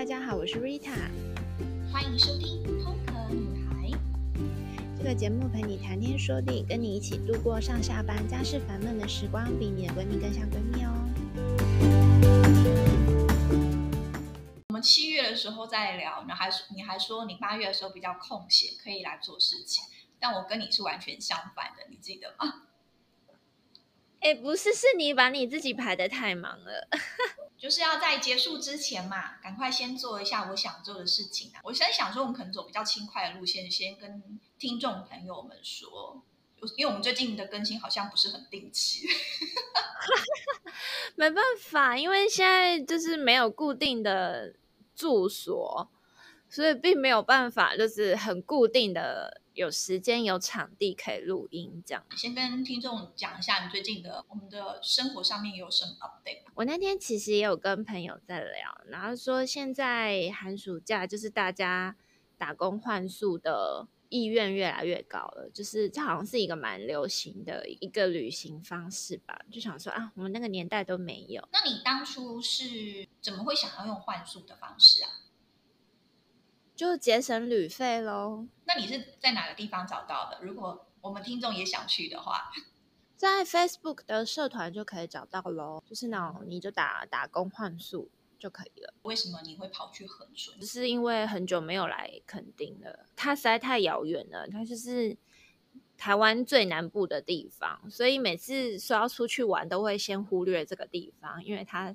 大家好，我是 Rita，欢迎收听《空壳女孩》这个节目，陪你谈天说地，跟你一起度过上下班家事烦闷的时光，比你的闺蜜更像闺蜜哦。我们七月的时候再聊，你还说你八月的时候比较空闲，可以来做事情，但我跟你是完全相反的，你记得吗？哎，不是，是你把你自己排得太忙了。就是要在结束之前嘛，赶快先做一下我想做的事情啊！我现在想说，我们可能走比较轻快的路线，先跟听众朋友们说，因为我们最近的更新好像不是很定期。没办法，因为现在就是没有固定的住所，所以并没有办法，就是很固定的。有时间有场地可以录音，这样。先跟听众讲一下你最近的我们的生活上面有什么 update。我那天其实也有跟朋友在聊，然后说现在寒暑假就是大家打工换宿的意愿越来越高了，就是这好像是一个蛮流行的一个旅行方式吧。就想说啊，我们那个年代都没有。那你当初是怎么会想要用换宿的方式啊？就节省旅费喽。那你是在哪个地方找到的？如果我们听众也想去的话，在 Facebook 的社团就可以找到喽。就是那种你就打打工换宿就可以了。为什么你会跑去恒春？只是因为很久没有来垦丁了，它实在太遥远了。它就是台湾最南部的地方，所以每次说要出去玩，都会先忽略这个地方，因为它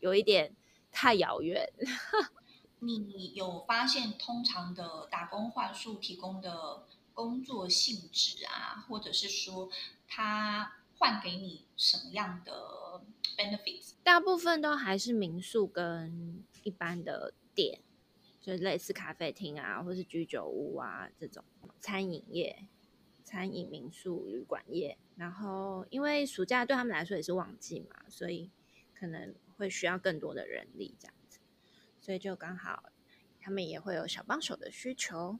有一点太遥远。你有发现，通常的打工换宿提供的工作性质啊，或者是说他换给你什么样的 benefits？大部分都还是民宿跟一般的店，就类似咖啡厅啊，或是居酒屋啊这种餐饮业、餐饮民宿旅馆业。然后，因为暑假对他们来说也是旺季嘛，所以可能会需要更多的人力这样。所以就刚好，他们也会有小帮手的需求，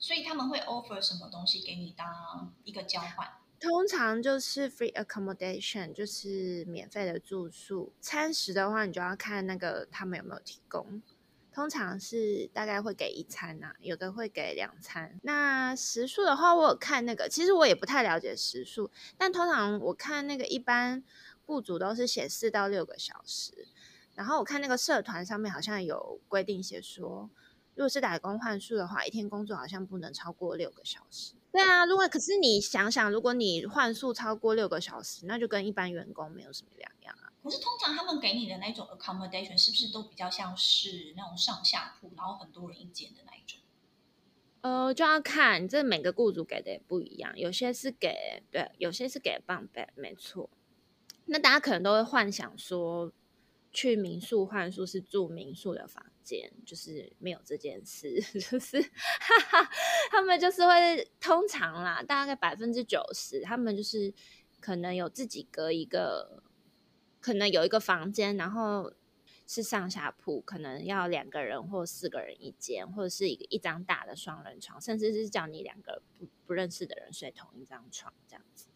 所以他们会 offer 什么东西给你当一个交换？通常就是 free accommodation，就是免费的住宿。餐食的话，你就要看那个他们有没有提供。通常是大概会给一餐呐、啊，有的会给两餐。那食宿的话，我有看那个，其实我也不太了解食宿，但通常我看那个一般雇主都是写四到六个小时。然后我看那个社团上面好像有规定写说，如果是打工换宿的话，一天工作好像不能超过六个小时。对啊，如果可是你想想，如果你换宿超过六个小时，那就跟一般员工没有什么两样啊。可是通常他们给你的那种 accommodation 是不是都比较像是那种上下铺，然后很多人一间的那一种？呃，就要看这每个雇主给的也不一样，有些是给对，有些是给 bunk bed，没错。那大家可能都会幻想说。去民宿换宿是住民宿的房间，就是没有这件事，就是哈哈，他们就是会通常啦，大概百分之九十，他们就是可能有自己隔一个，可能有一个房间，然后是上下铺，可能要两个人或四个人一间，或者是一个一张大的双人床，甚至是叫你两个不不认识的人睡同一张床这样子。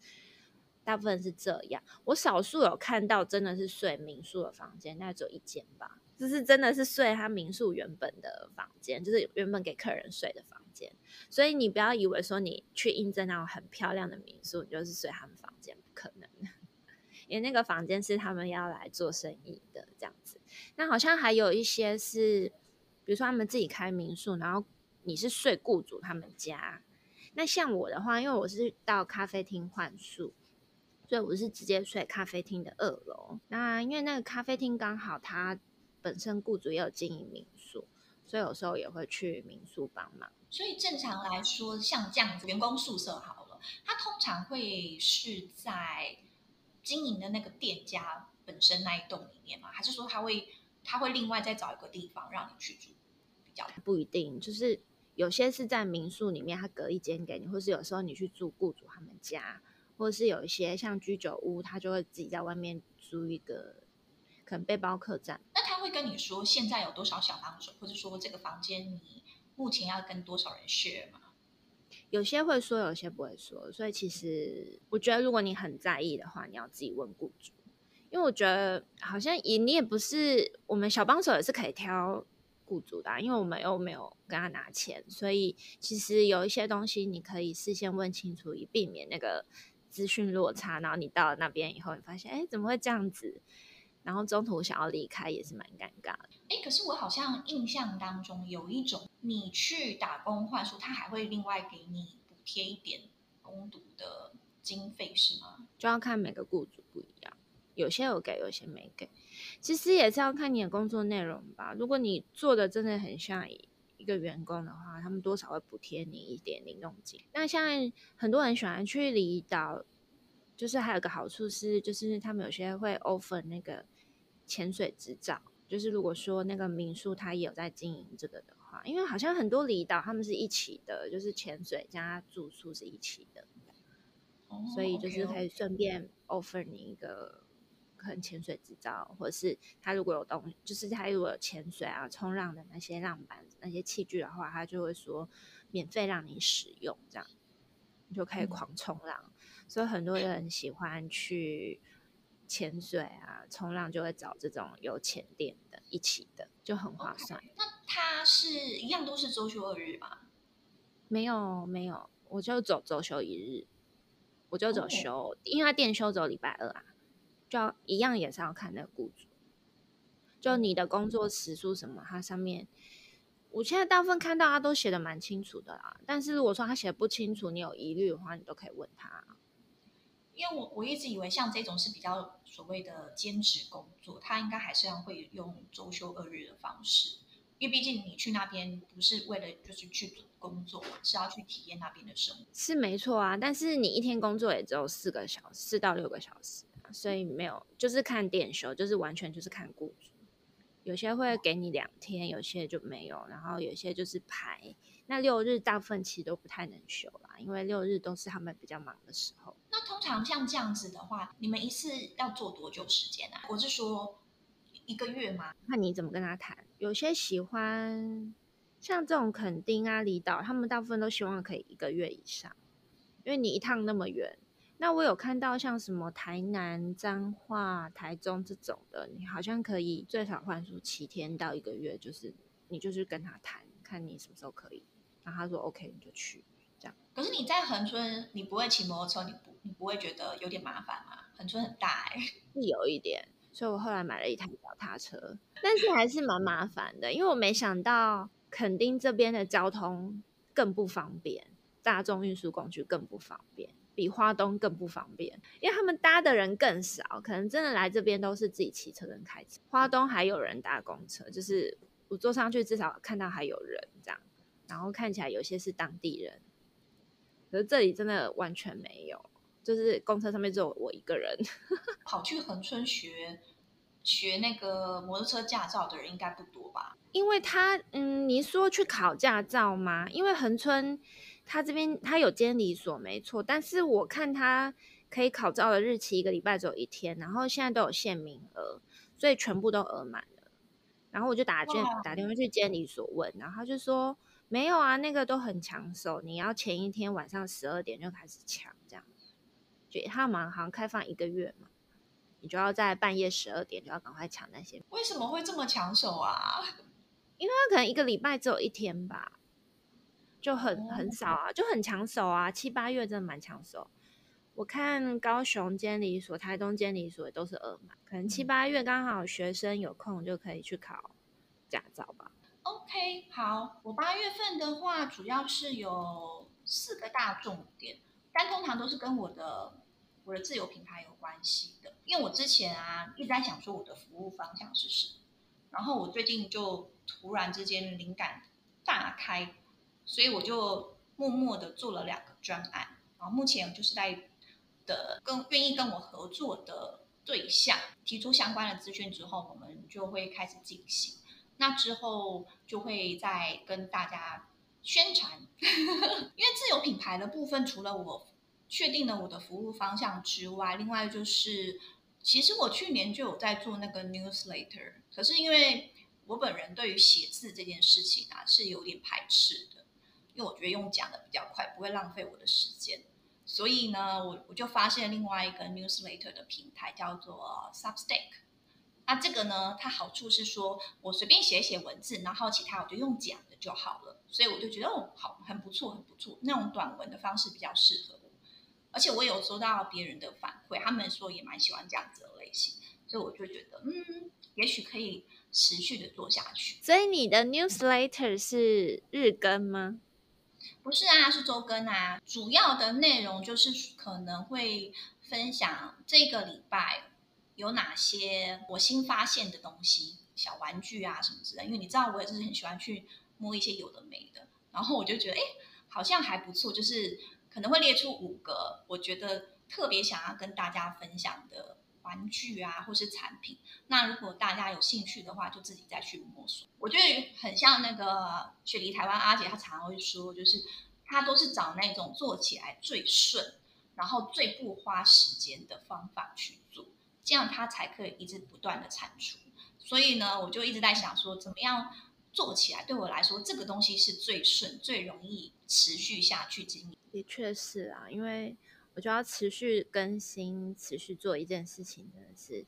大部分是这样，我少数有看到真的是睡民宿的房间，那只有一间吧，就是真的是睡他民宿原本的房间，就是原本给客人睡的房间。所以你不要以为说你去应征那种很漂亮的民宿，你就是睡他们房间，不可能，因为那个房间是他们要来做生意的这样子。那好像还有一些是，比如说他们自己开民宿，然后你是睡雇主他们家。那像我的话，因为我是到咖啡厅换宿。所以我是直接睡咖啡厅的二楼。那因为那个咖啡厅刚好它本身雇主也有经营民宿，所以有时候也会去民宿帮忙。所以正常来说，像这样子员工宿舍好了，它通常会是在经营的那个店家本身那一栋里面吗？还是说他会他会另外再找一个地方让你去住？比较不一定，就是有些是在民宿里面，他隔一间给你，或是有时候你去住雇主他们家。或者是有一些像居酒屋，他就会自己在外面租一个，可能背包客栈。那他会跟你说现在有多少小帮手，或者说这个房间你目前要跟多少人 share 吗？有些会说，有些不会说。所以其实我觉得，如果你很在意的话，你要自己问雇主，因为我觉得好像也你也不是我们小帮手也是可以挑雇主的啊，因为我们又没有跟他拿钱，所以其实有一些东西你可以事先问清楚，以避免那个资讯落差。然后你到了那边以后，你发现哎怎么会这样子？然后中途想要离开也是蛮尴尬的。哎，可是我好像印象当中有一种，你去打工换宿，他还会另外给你补贴一点工读的经费，是吗？就要看每个雇主不一样。有些有给，有些没给。其实也是要看你的工作内容吧。如果你做的真的很像一个员工的话，他们多少会补贴你一点零用金。那像很多人喜欢去离岛，就是还有个好处是，就是他们有些会 offer 那个潜水执照。就是如果说那个民宿他也有在经营这个的话，因为好像很多离岛他们是一起的，就是潜水加住宿是一起的，所以就是可以顺便 offer 你一个。可能潜水执照，或者是他如果有东，就是他如果有潜水啊、冲浪的那些浪板、那些器具的话，他就会说免费让你使用，这样你就可以狂冲浪。嗯、所以很多人喜欢去潜水啊、冲浪，就会找这种有潜店的一起的，就很划算。Okay. 那他是一样都是周休二日吗？没有没有，我就走周休一日，我就走休，oh. 因为他店休走礼拜二啊。就要一样也是要看那个雇主，就你的工作时数什么，它上面，我现在大部分看到他都写的蛮清楚的啦。但是如果说他写的不清楚，你有疑虑的话，你都可以问他。因为我我一直以为像这种是比较所谓的兼职工作，他应该还是要会用周休二日的方式，因为毕竟你去那边不是为了就是去工作，是要去体验那边的生活。是没错啊，但是你一天工作也只有四个小时，四到六个小时。所以没有，就是看店休，就是完全就是看雇主。有些会给你两天，有些就没有，然后有些就是排。那六日大部分其实都不太能休啦，因为六日都是他们比较忙的时候。那通常像这样子的话，你们一次要做多久时间啊？我是说一个月吗？那你怎么跟他谈？有些喜欢像这种垦丁啊、离岛，他们大部分都希望可以一个月以上，因为你一趟那么远。那我有看到像什么台南、彰化、台中这种的，你好像可以最少换宿七天到一个月，就是你就是跟他谈，看你什么时候可以，然后他说 OK 你就去这样。可是你在恒春，你不会骑摩托车，你不你不会觉得有点麻烦吗？恒春很大哎、欸，是有一点，所以我后来买了一台脚踏车，但是还是蛮麻烦的，因为我没想到垦丁这边的交通更不方便，大众运输工具更不方便。比花东更不方便，因为他们搭的人更少，可能真的来这边都是自己骑车跟开车。花东还有人搭公车，就是我坐上去至少看到还有人这样，然后看起来有些是当地人。可是这里真的完全没有，就是公车上面只有我一个人。跑去恒春学学那个摩托车驾照的人应该不多吧？因为他，嗯，你说去考驾照吗？因为恒春。他这边他有监理所没错，但是我看他可以考照的日期一个礼拜只有一天，然后现在都有限名额，所以全部都额满了。然后我就打电打电话去监理所问，然后他就说没有啊，那个都很抢手，你要前一天晚上十二点就开始抢，这样。就他们好像开放一个月嘛，你就要在半夜十二点就要赶快抢那些。为什么会这么抢手啊？因为他可能一个礼拜只有一天吧。就很很少啊，就很抢手啊，七八月真的蛮抢手。我看高雄监理所、台东监理所也都是二满，可能七八月刚好学生有空就可以去考驾照吧。OK，好，我八月份的话主要是有四个大重点，但通常都是跟我的我的自由品牌有关系的。因为我之前啊一直在想说我的服务方向是什么，然后我最近就突然之间灵感大开。所以我就默默的做了两个专案，然后目前就是在的跟愿意跟我合作的对象提出相关的资讯之后，我们就会开始进行。那之后就会再跟大家宣传，因为自有品牌的部分，除了我确定了我的服务方向之外，另外就是其实我去年就有在做那个 newsletter，可是因为我本人对于写字这件事情啊是有点排斥的。因为我觉得用讲的比较快，不会浪费我的时间，所以呢，我我就发现另外一个 newsletter 的平台叫做 Substack。那这个呢，它好处是说我随便写一写文字，然后其他我就用讲的就好了。所以我就觉得哦，好，很不错，很不错。那种短文的方式比较适合我，而且我有收到别人的反馈，他们说也蛮喜欢这样子的类型，所以我就觉得，嗯，也许可以持续的做下去。所以你的 newsletter 是日更吗？不是啊，是周更啊。主要的内容就是可能会分享这个礼拜有哪些我新发现的东西，小玩具啊什么之类。因为你知道，我也是很喜欢去。摸一些有的没的，然后我就觉得，哎，好像还不错，就是可能会列出五个我觉得特别想要跟大家分享的玩具啊，或是产品。那如果大家有兴趣的话，就自己再去摸索。我觉得很像那个雪梨台湾阿姐，她常常会说，就是她都是找那种做起来最顺，然后最不花时间的方法去做，这样她才可以一直不断的产出。所以呢，我就一直在想说，怎么样？做起来对我来说，这个东西是最顺、最容易持续下去经营。的确是啊，因为我觉得要持续更新、持续做一件事情，真的是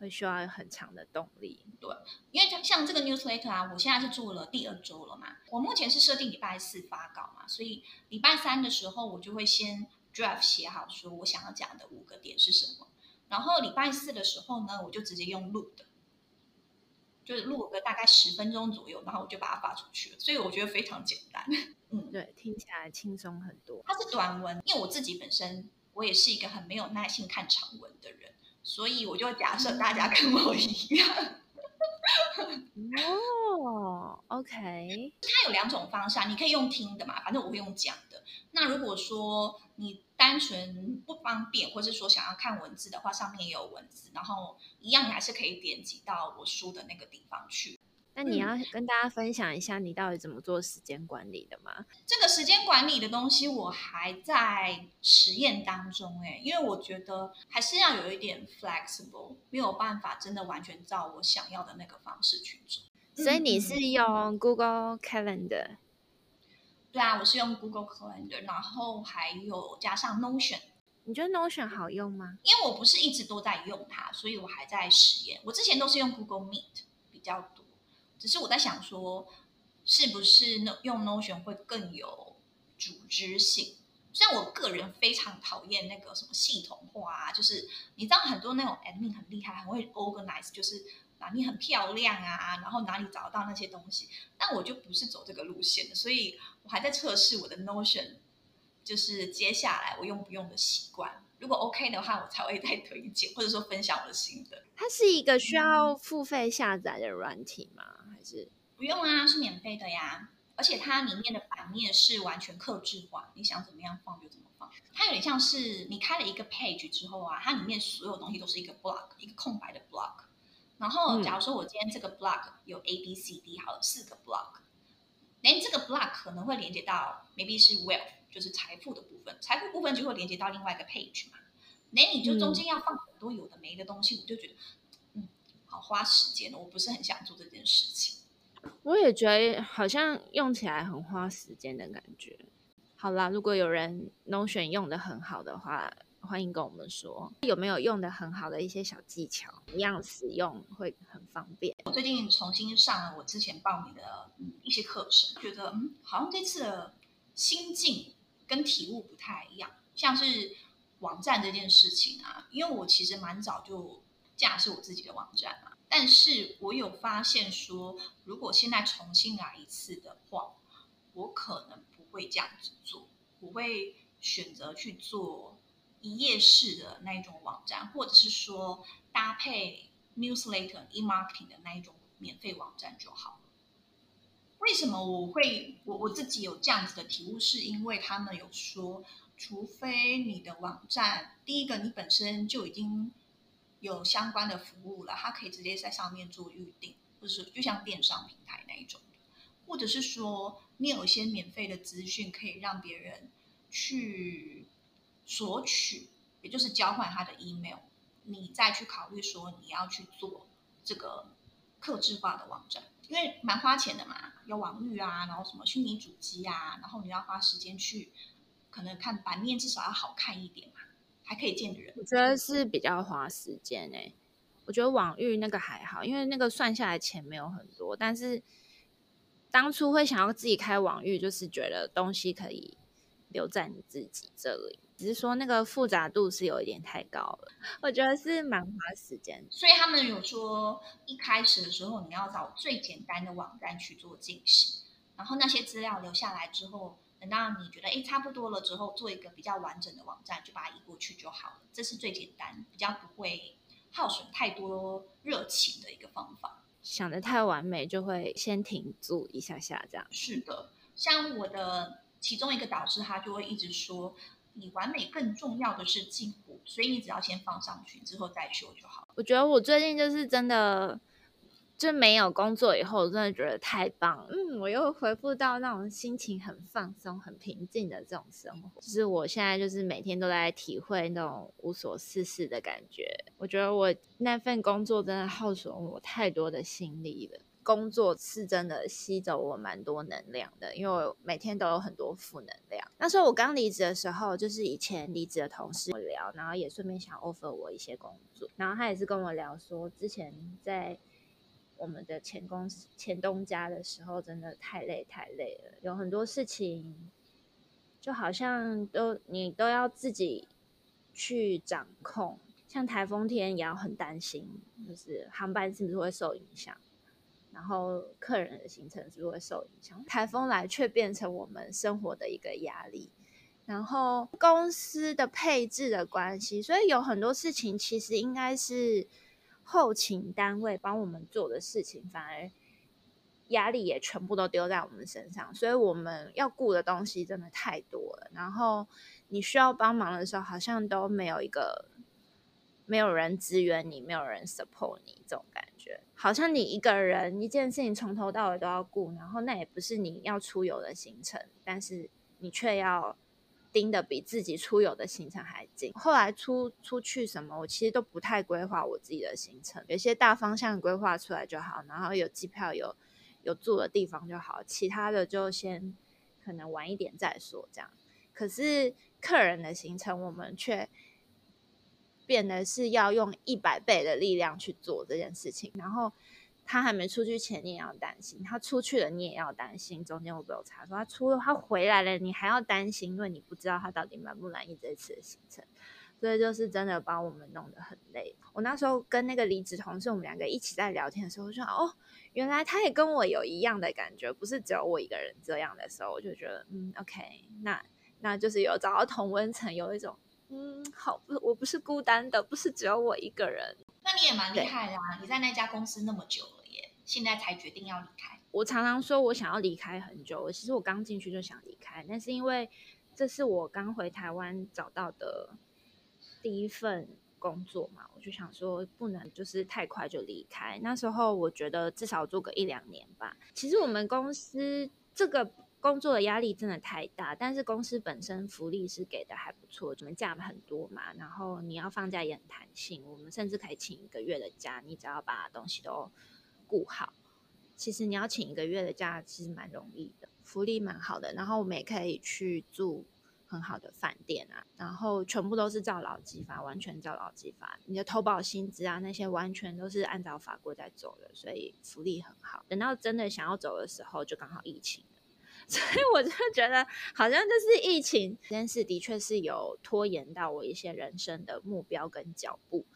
会需要很强的动力。对，因为像这个 newsletter 啊，我现在是做了第二周了嘛。我目前是设定礼拜四发稿嘛，所以礼拜三的时候，我就会先 draft 写好，说我想要讲的五个点是什么。然后礼拜四的时候呢，我就直接用录的。就是录个大概十分钟左右，然后我就把它发出去了，所以我觉得非常简单。嗯，对，听起来轻松很多。它是短文，因为我自己本身我也是一个很没有耐心看长文的人，所以我就假设大家跟我一样。哦，OK。它有两种方式，你可以用听的嘛，反正我会用讲的。那如果说你单纯不方便，或是说想要看文字的话，上面也有文字，然后一样你还是可以点击到我书的那个地方去。那你要跟大家分享一下你到底怎么做时间管理的吗？这个时间管理的东西我还在实验当中哎，因为我觉得还是要有一点 flexible，没有办法真的完全照我想要的那个方式去做。所以你是用 Google Calendar？对啊，我是用 Google Calendar，然后还有加上 Notion。你觉得 Notion 好用吗？因为我不是一直都在用它，所以我还在实验。我之前都是用 Google Meet 比较多，只是我在想说，是不是用 Notion 会更有组织性？虽然我个人非常讨厌那个什么系统化啊，就是你知道很多那种 admin 很厉害，很会 organize，就是。哪里很漂亮啊，然后哪里找到那些东西？但我就不是走这个路线的，所以我还在测试我的 Notion，就是接下来我用不用的习惯。如果 OK 的话，我才会再推荐或者说分享我的心得。它是一个需要付费下载的软体吗？还是不用啊？是免费的呀。而且它里面的版面是完全克制化，你想怎么样放就怎么放。它有点像是你开了一个 page 之后啊，它里面所有东西都是一个 block，一个空白的 block。然后，假如说我今天这个 block 有 A B C D 好了四个 block，连这个 block 可能会连接到 maybe 是 wealth，就是财富的部分，财富部分就会连接到另外一个 page 嘛。那你就中间要放很多有的没的东西，嗯、我就觉得，嗯，好花时间，我不是很想做这件事情。我也觉得好像用起来很花时间的感觉。好啦，如果有人 Notion 用的很好的话。欢迎跟我们说有没有用的很好的一些小技巧，一样使用会很方便。我最近重新上了我之前报名的一些课程，觉得嗯，好像这次的心境跟体悟不太一样。像是网站这件事情啊，因为我其实蛮早就架设我自己的网站了，但是我有发现说，如果现在重新来一次的话，我可能不会这样子做，我会选择去做。一页式的那一种网站，或者是说搭配 newsletter、e-marketing 的那一种免费网站就好了。为什么我会我我自己有这样子的体悟？是因为他们有说，除非你的网站第一个你本身就已经有相关的服务了，它可以直接在上面做预定，或者是就像电商平台那一种，或者是说你有一些免费的资讯可以让别人去。索取，也就是交换他的 email，你再去考虑说你要去做这个客制化的网站，因为蛮花钱的嘛，有网域啊，然后什么虚拟主机啊，然后你要花时间去可能看版面至少要好看一点嘛，还可以见人。我觉得是比较花时间诶、我觉得网域那个还好，因为那个算下来钱没有很多，但是当初会想要自己开网域，就是觉得东西可以留在你自己这里。只是说那个复杂度是有一点太高了，我觉得是蛮花时间。所以他们有说，一开始的时候你要找最简单的网站去做进行，然后那些资料留下来之后，等到你觉得哎差不多了之后，做一个比较完整的网站，就把它移过去就好了。这是最简单，比较不会耗损太多热情的一个方法。想得太完美，就会先停住一下下这样。是的，像我的其中一个导师，他就会一直说。比完美更重要的是进步，所以你只要先放上去，之后再修就好。我觉得我最近就是真的，就没有工作以后，我真的觉得太棒了。嗯，我又恢复到那种心情很放松、很平静的这种生活。就是我现在就是每天都在体会那种无所事事的感觉。我觉得我那份工作真的耗损我太多的心力了。工作是真的吸走我蛮多能量的，因为我每天都有很多负能量。那时候我刚离职的时候，就是以前离职的同事聊，然后也顺便想 offer 我一些工作，然后他也是跟我聊说，之前在我们的前公司前东家的时候，真的太累太累了，有很多事情就好像都你都要自己去掌控，像台风天也要很担心，就是航班是不是会受影响。然后客人的行程是不是会受影响？台风来却变成我们生活的一个压力。然后公司的配置的关系，所以有很多事情其实应该是后勤单位帮我们做的事情，反而压力也全部都丢在我们身上。所以我们要顾的东西真的太多了。然后你需要帮忙的时候，好像都没有一个。没有人支援你，没有人 support 你，这种感觉好像你一个人一件事情从头到尾都要顾，然后那也不是你要出游的行程，但是你却要盯得比自己出游的行程还紧。后来出出去什么，我其实都不太规划我自己的行程，有些大方向规划出来就好，然后有机票有有住的地方就好，其他的就先可能晚一点再说这样。可是客人的行程，我们却。变得是要用一百倍的力量去做这件事情，然后他还没出去前，你也要担心；他出去了，你也要担心。中间会不有差错？他出了，他回来了，你还要担心，因为你不知道他到底满不满意这次的行程。所以就是真的把我们弄得很累。我那时候跟那个离职同事，我们两个一起在聊天的时候，我就说：“哦，原来他也跟我有一样的感觉，不是只有我一个人这样的时候，我就觉得，嗯，OK，那那就是有找到同温层，有一种。”嗯，好，不，我不是孤单的，不是只有我一个人。那你也蛮厉害的啊！你在那家公司那么久了耶，现在才决定要离开。我常常说我想要离开很久，其实我刚进去就想离开，但是因为这是我刚回台湾找到的第一份工作嘛，我就想说不能就是太快就离开。那时候我觉得至少做个一两年吧。其实我们公司这个。工作的压力真的太大，但是公司本身福利是给的还不错，我们假很多嘛，然后你要放假也很弹性，我们甚至可以请一个月的假，你只要把东西都顾好。其实你要请一个月的假，其实蛮容易的，福利蛮好的，然后我们也可以去住很好的饭店啊，然后全部都是照劳基法，完全照劳基法，你的投保薪资啊那些完全都是按照法规在走的，所以福利很好。等到真的想要走的时候，就刚好疫情。所以我就觉得，好像就是疫情这件事的确是有拖延到我一些人生的目标跟脚步，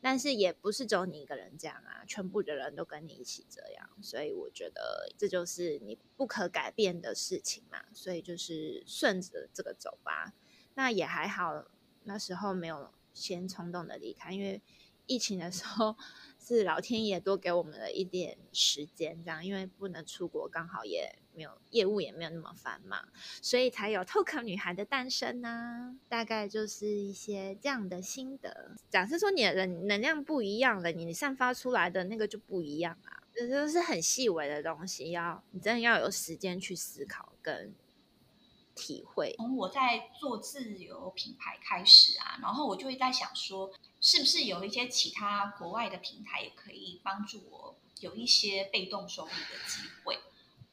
但是也不是只有你一个人这样啊，全部的人都跟你一起这样，所以我觉得这就是你不可改变的事情嘛，所以就是顺着这个走吧。那也还好，那时候没有先冲动的离开，因为疫情的时候。是老天爷多给我们了一点时间，这样，因为不能出国，刚好也没有业务，也没有那么繁忙，所以才有 Talk 女孩的诞生呢、大概就是一些这样的心得。假设说你的能能量不一样了，你散发出来的那个就不一样啊。这都是很细微的东西，要你真的要有时间去思考跟体会。从我在做自由品牌开始啊，然后我就会在想说。是不是有一些其他国外的平台也可以帮助我有一些被动收入的机会？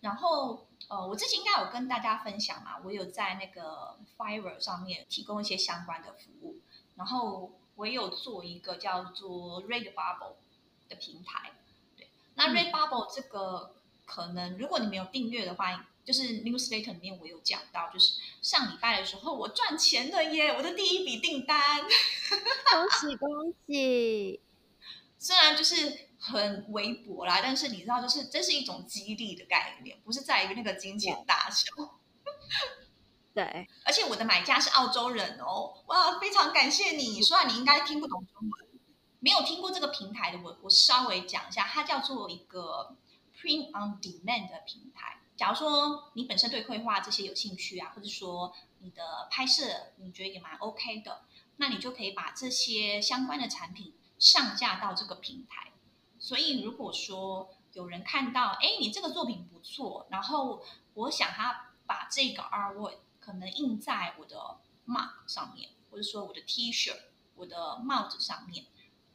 然后呃，我之前应该有跟大家分享嘛，我有在那个 Fiverr 上面提供一些相关的服务，然后我也有做一个叫做 Redbubble 的平台。对，那 Redbubble 这个可能如果你没有订阅的话，就是 Newsletter 里面我有讲到，就是上礼拜的时候我赚钱了耶，我的第一笔订单，恭喜恭喜！虽然就是很微薄啦，但是你知道，就是这是一种激励的概念，不是在于那个金钱大小。对，而且我的买家是澳洲人哦，哇，非常感谢你。虽然你应该听不懂中文，没有听过这个平台的我，我稍微讲一下，它叫做一个 Print on Demand 的平台。假如说你本身对绘画这些有兴趣啊，或者说你的拍摄你觉得也蛮 OK 的，那你就可以把这些相关的产品。上架到这个平台，所以如果说有人看到，哎，你这个作品不错，然后我想他把这个 artwork 可能印在我的 mug 上面，或者说我的 T 恤、我的帽子上面，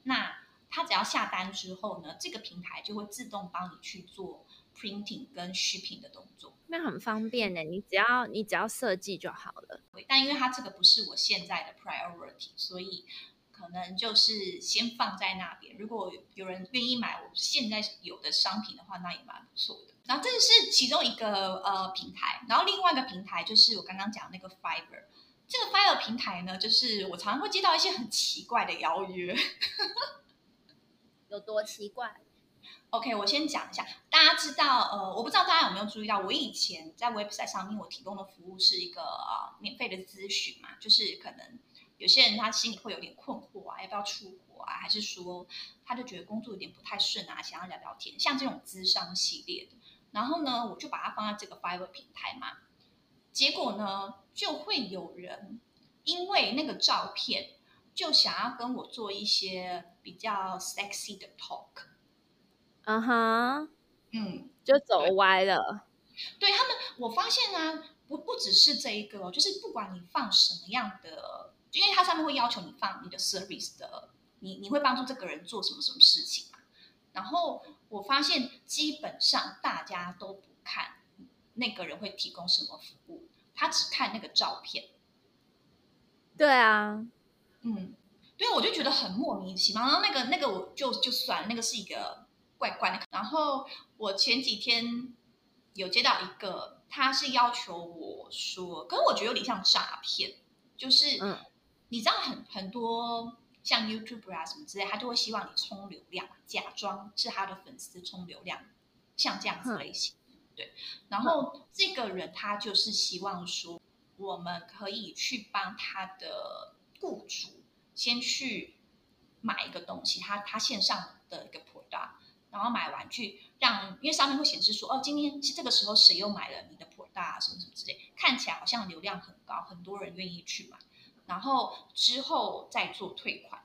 那他只要下单之后呢，这个平台就会自动帮你去做 printing 跟 shipping 的动作，那很方便的，你只要你只要设计就好了。但因为它这个不是我现在的 priority，所以。可能就是先放在那边。如果有人愿意买我现在有的商品的话，那也蛮不错的。然后这是其中一个呃平台，然后另外一个平台就是我刚刚讲的那个 Fiverr。这个 Fiverr 平台呢，就是我常常会接到一些很奇怪的邀约。有多奇怪？OK，我先讲一下。大家知道呃，我不知道大家有没有注意到，我以前在 website 上面我提供的服务是一个呃免费的咨询嘛，就是可能。有些人他心里会有点困惑啊，要不要出国啊？还是说他就觉得工作有点不太顺啊，想要聊聊天，像这种咨商系列的。然后呢，我就把它放在这个 Fiverr 平台嘛。结果呢，就会有人因为那个照片，就想要跟我做一些比较 sexy 的 talk。嗯哼，嗯，就走歪了。对，他们，我发现呢，不不只是这一个，就是不管你放什么样的。因为它上面会要求你放你的 service 的，你你会帮助这个人做什么什么事情嘛？然后我发现基本上大家都不看那个人会提供什么服务，他只看那个照片。对啊，嗯，对，我就觉得很莫名其妙。然后那个那个我就就算了，那个是一个怪怪的。然后我前几天有接到一个，他是要求我说，可是我觉得有点像诈骗，就是嗯。你知道很很多像 YouTuber 啊什么之类，他就会希望你充流量，假装是他的粉丝充流量，像这样子类型，嗯、对。然后这个人他就是希望说，我们可以去帮他的雇主先去买一个东西，他他线上的一个 product，然后买完去让，因为上面会显示说，哦，今天这个时候谁又买了你的 product 啊什么什么之类，看起来好像流量很高，很多人愿意去买。然后之后再做退款，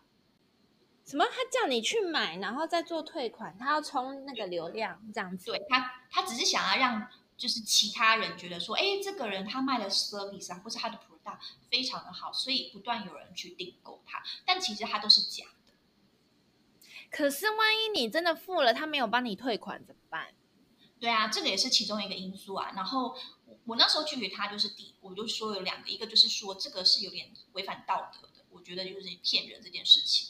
什么？他叫你去买，然后再做退款，他要充那个流量这样子。对他，他只是想要让就是其他人觉得说，哎，这个人他卖的 service 啊，或是他的 product 非常的好，所以不断有人去订购他。但其实他都是假的。可是万一你真的付了，他没有帮你退款怎么办？对啊，这个也是其中一个因素啊。然后。我那时候拒绝他，就是第，我就说有两个，一个就是说这个是有点违反道德的，我觉得就是骗人这件事情，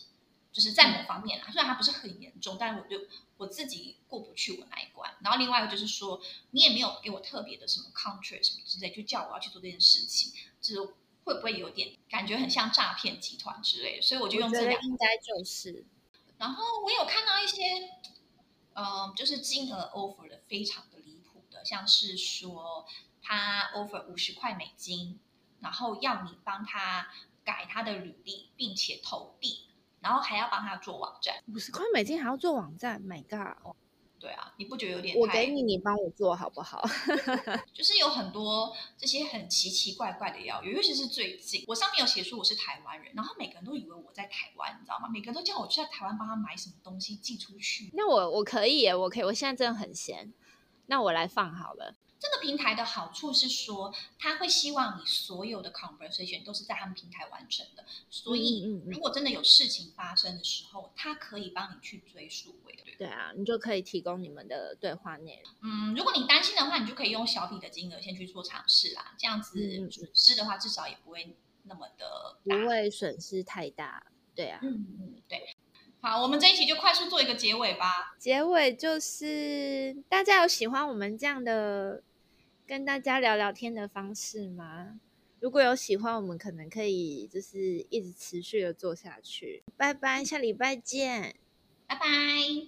就是在某方面啊，虽然它不是很严重，但是我就我自己过不去我那一关。然后另外一个就是说，你也没有给我特别的什么 contract 什么之类，就叫我要去做这件事情，就是会不会有点感觉很像诈骗集团之类的？所以我就用这两个，应该就是。然后我有看到一些，嗯、就是金额 offer 的非常的离谱的，像是说。他 offer 五十块美金，然后要你帮他改他的履历，并且投递，然后还要帮他做网站。五十块美金还要做网站？My God！对啊，你不觉得有点？我给你，你帮我做好不好？就是有很多这些很奇奇怪怪的邀约，尤其是最近，我上面有写说我是台湾人，然后每个人都以为我在台湾，你知道吗？每个人都叫我去在台湾帮他买什么东西寄出去。那我我可以耶，我可以，我现在真的很闲，那我来放好了。这个平台的好处是说，他会希望你所有的 conversation 都是在他们平台完成的。所以，如果真的有事情发生的时候，他可以帮你去追溯回的。对啊，你就可以提供你们的对话内容。嗯，如果你担心的话，你就可以用小笔的金额先去做尝试啦。这样子损失的话，至少也不会那么的不会损失太大。对啊，嗯嗯，对。好，我们这一期就快速做一个结尾吧。结尾就是大家有喜欢我们这样的跟大家聊聊天的方式吗？如果有喜欢，我们可能可以就是一直持续的做下去。拜拜，下礼拜见，拜拜。